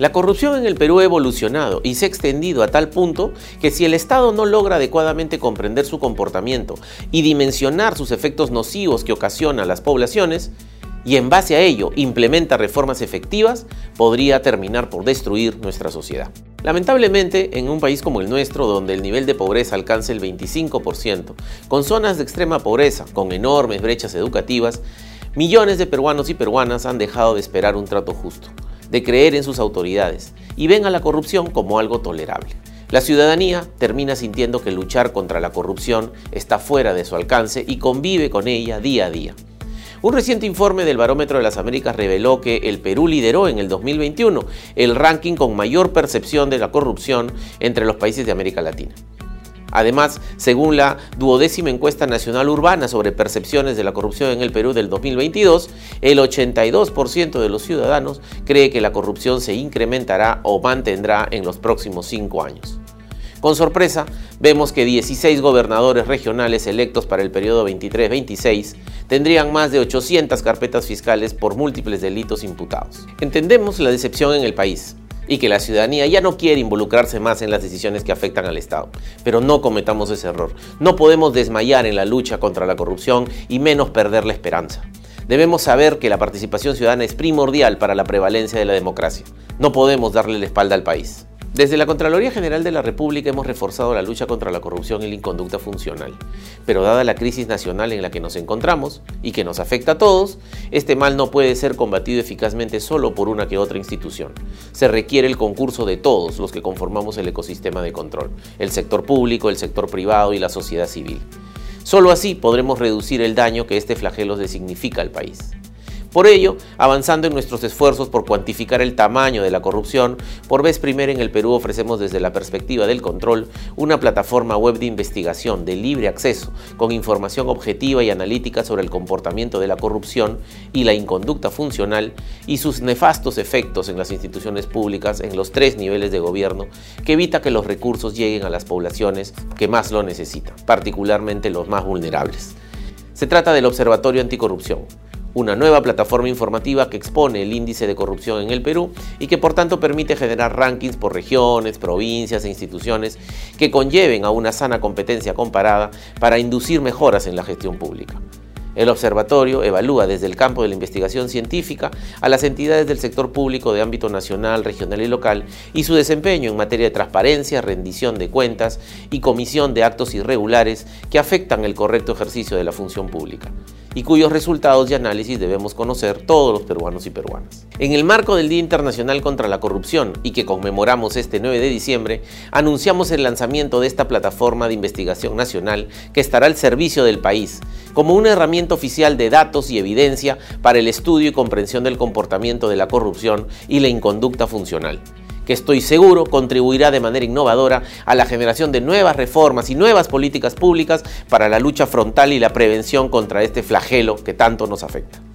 La corrupción en el Perú ha evolucionado y se ha extendido a tal punto que si el Estado no logra adecuadamente comprender su comportamiento y dimensionar sus efectos nocivos que ocasiona a las poblaciones, y en base a ello implementa reformas efectivas, podría terminar por destruir nuestra sociedad. Lamentablemente, en un país como el nuestro, donde el nivel de pobreza alcanza el 25%, con zonas de extrema pobreza, con enormes brechas educativas, millones de peruanos y peruanas han dejado de esperar un trato justo de creer en sus autoridades y ven a la corrupción como algo tolerable. La ciudadanía termina sintiendo que luchar contra la corrupción está fuera de su alcance y convive con ella día a día. Un reciente informe del Barómetro de las Américas reveló que el Perú lideró en el 2021 el ranking con mayor percepción de la corrupción entre los países de América Latina. Además, según la duodécima encuesta nacional urbana sobre percepciones de la corrupción en el Perú del 2022, el 82% de los ciudadanos cree que la corrupción se incrementará o mantendrá en los próximos cinco años. Con sorpresa, vemos que 16 gobernadores regionales electos para el periodo 23-26 tendrían más de 800 carpetas fiscales por múltiples delitos imputados. Entendemos la decepción en el país, y que la ciudadanía ya no quiere involucrarse más en las decisiones que afectan al Estado. Pero no cometamos ese error. No podemos desmayar en la lucha contra la corrupción y menos perder la esperanza. Debemos saber que la participación ciudadana es primordial para la prevalencia de la democracia. No podemos darle la espalda al país. Desde la Contraloría General de la República hemos reforzado la lucha contra la corrupción y la inconducta funcional, pero dada la crisis nacional en la que nos encontramos y que nos afecta a todos, este mal no puede ser combatido eficazmente solo por una que otra institución. Se requiere el concurso de todos los que conformamos el ecosistema de control, el sector público, el sector privado y la sociedad civil. Solo así podremos reducir el daño que este flagelo significa al país. Por ello, avanzando en nuestros esfuerzos por cuantificar el tamaño de la corrupción, por vez primera en el Perú ofrecemos desde la perspectiva del control una plataforma web de investigación de libre acceso con información objetiva y analítica sobre el comportamiento de la corrupción y la inconducta funcional y sus nefastos efectos en las instituciones públicas en los tres niveles de gobierno que evita que los recursos lleguen a las poblaciones que más lo necesitan, particularmente los más vulnerables. Se trata del Observatorio Anticorrupción una nueva plataforma informativa que expone el índice de corrupción en el Perú y que por tanto permite generar rankings por regiones, provincias e instituciones que conlleven a una sana competencia comparada para inducir mejoras en la gestión pública. El observatorio evalúa desde el campo de la investigación científica a las entidades del sector público de ámbito nacional, regional y local y su desempeño en materia de transparencia, rendición de cuentas y comisión de actos irregulares que afectan el correcto ejercicio de la función pública y cuyos resultados y análisis debemos conocer todos los peruanos y peruanas. En el marco del Día Internacional contra la Corrupción y que conmemoramos este 9 de diciembre, anunciamos el lanzamiento de esta plataforma de investigación nacional que estará al servicio del país como una herramienta oficial de datos y evidencia para el estudio y comprensión del comportamiento de la corrupción y la inconducta funcional que estoy seguro contribuirá de manera innovadora a la generación de nuevas reformas y nuevas políticas públicas para la lucha frontal y la prevención contra este flagelo que tanto nos afecta.